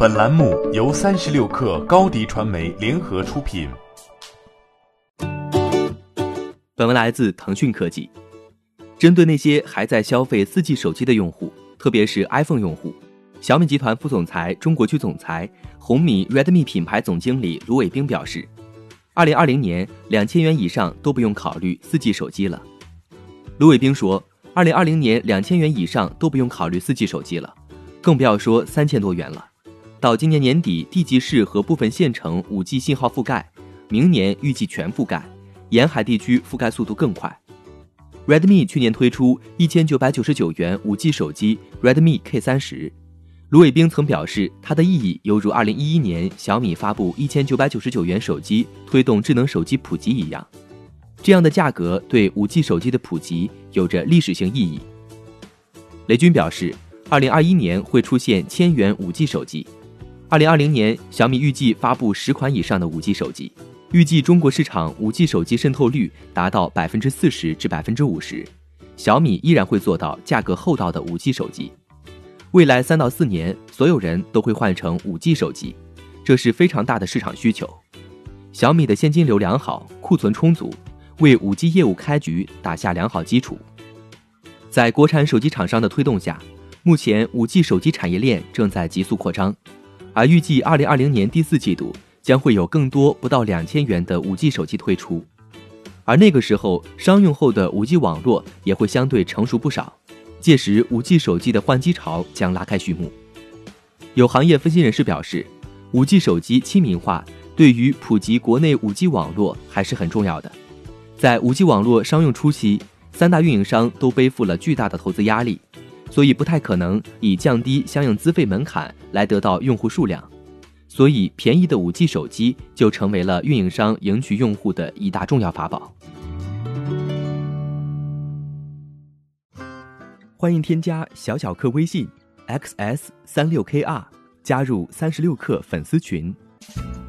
本栏目由三十六氪高低传媒联合出品。本文来自腾讯科技。针对那些还在消费四 G 手机的用户，特别是 iPhone 用户，小米集团副总裁、中国区总裁、红米 Redmi 品牌总经理卢伟冰表示，二零二零年两千元以上都不用考虑四 G 手机了。卢伟冰说，二零二零年两千元以上都不用考虑四 G 手机了，更不要说三千多元了。到今年年底，地级市和部分县城五 G 信号覆盖，明年预计全覆盖，沿海地区覆盖速度更快。Redmi 去年推出一千九百九十九元五 G 手机 Redmi K 三十，卢伟冰曾表示，它的意义犹如二零一一年小米发布一千九百九十九元手机推动智能手机普及一样，这样的价格对五 G 手机的普及有着历史性意义。雷军表示，二零二一年会出现千元五 G 手机。二零二零年，小米预计发布十款以上的五 G 手机，预计中国市场五 G 手机渗透率达到百分之四十至百分之五十，小米依然会做到价格厚道的五 G 手机。未来三到四年，所有人都会换成五 G 手机，这是非常大的市场需求。小米的现金流良好，库存充足，为五 G 业务开局打下良好基础。在国产手机厂商的推动下，目前五 G 手机产业链正在急速扩张。而预计二零二零年第四季度将会有更多不到两千元的五 G 手机推出，而那个时候商用后的五 G 网络也会相对成熟不少，届时五 G 手机的换机潮将拉开序幕。有行业分析人士表示，五 G 手机亲民化对于普及国内五 G 网络还是很重要的。在五 G 网络商用初期，三大运营商都背负了巨大的投资压力。所以不太可能以降低相应资费门槛来得到用户数量，所以便宜的五 G 手机就成为了运营商赢取用户的一大重要法宝。欢迎添加小小客微信 xs 三六 kr 加入三十六课粉丝群。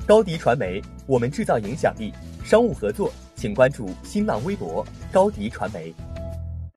高迪传媒，我们制造影响力。商务合作，请关注新浪微博高迪传媒。